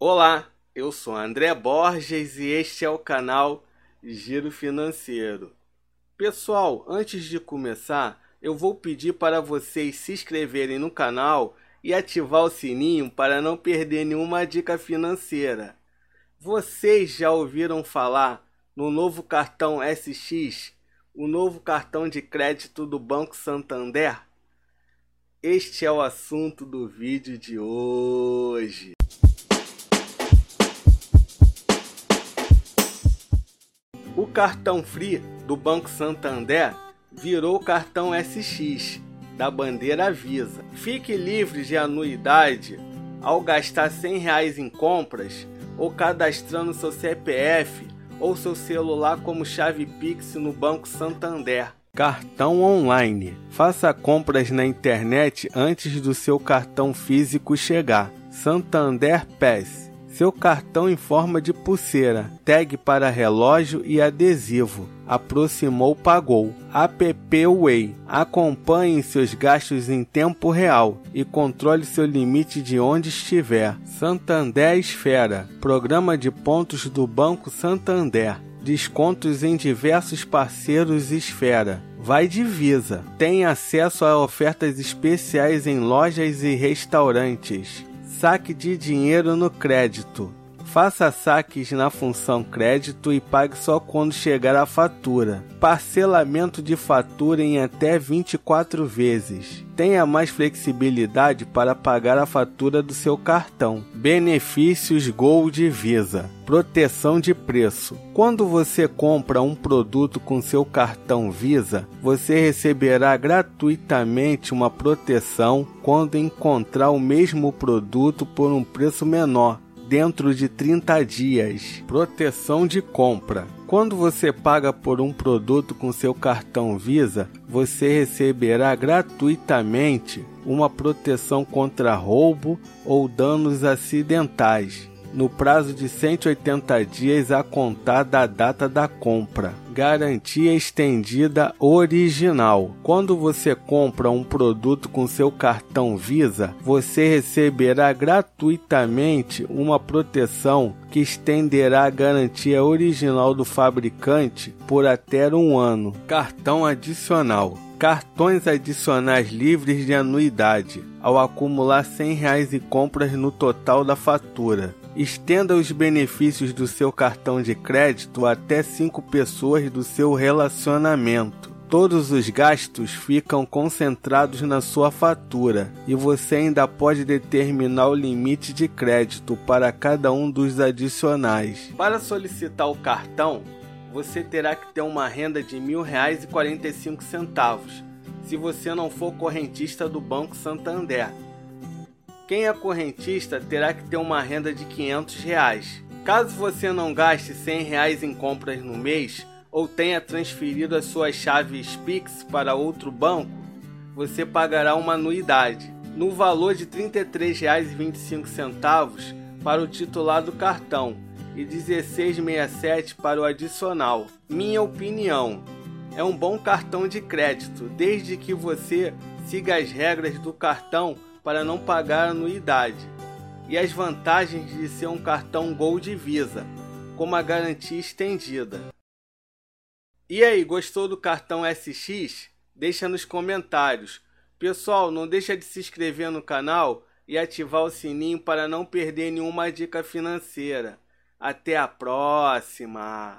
Olá, eu sou André Borges e este é o canal Giro Financeiro. Pessoal, antes de começar, eu vou pedir para vocês se inscreverem no canal e ativar o sininho para não perder nenhuma dica financeira. Vocês já ouviram falar no novo cartão SX, o novo cartão de crédito do Banco Santander? Este é o assunto do vídeo de hoje. Cartão Free do Banco Santander virou cartão SX da bandeira Visa. Fique livre de anuidade ao gastar 100 reais em compras ou cadastrando seu CPF ou seu celular como chave Pix no Banco Santander. Cartão online. Faça compras na internet antes do seu cartão físico chegar. Santander Pass seu cartão em forma de pulseira, tag para relógio e adesivo. Aproximou, pagou. App Way. Acompanhe seus gastos em tempo real e controle seu limite de onde estiver. Santander Esfera. Programa de pontos do Banco Santander. Descontos em diversos parceiros Esfera. Vai Divisa. Tem acesso a ofertas especiais em lojas e restaurantes. Saque de dinheiro no crédito. Faça saques na função crédito e pague só quando chegar a fatura. Parcelamento de fatura em até 24 vezes. Tenha mais flexibilidade para pagar a fatura do seu cartão. Benefícios Gold Visa. Proteção de preço. Quando você compra um produto com seu cartão Visa, você receberá gratuitamente uma proteção quando encontrar o mesmo produto por um preço menor dentro de 30 dias. Proteção de compra. Quando você paga por um produto com seu cartão Visa, você receberá gratuitamente uma proteção contra roubo ou danos acidentais no prazo de 180 dias a contar da data da compra. Garantia estendida original. Quando você compra um produto com seu cartão Visa, você receberá gratuitamente uma proteção que estenderá a garantia original do fabricante por até um ano. Cartão adicional cartões adicionais livres de anuidade ao acumular 100 reais em compras no total da fatura. Estenda os benefícios do seu cartão de crédito até cinco pessoas do seu relacionamento. Todos os gastos ficam concentrados na sua fatura e você ainda pode determinar o limite de crédito para cada um dos adicionais. Para solicitar o cartão, você terá que ter uma renda de R$ 1.045 se você não for correntista do Banco Santander quem é correntista terá que ter uma renda de 500 reais. Caso você não gaste 100 reais em compras no mês ou tenha transferido as suas chaves Pix para outro banco, você pagará uma anuidade no valor de R$ 33,25 para o titular do cartão e R$ 16,67 para o adicional. Minha opinião, é um bom cartão de crédito, desde que você siga as regras do cartão para não pagar anuidade, e as vantagens de ser um cartão Gold Visa, como a garantia estendida. E aí, gostou do cartão SX? Deixa nos comentários. Pessoal, não deixa de se inscrever no canal e ativar o sininho para não perder nenhuma dica financeira. Até a próxima!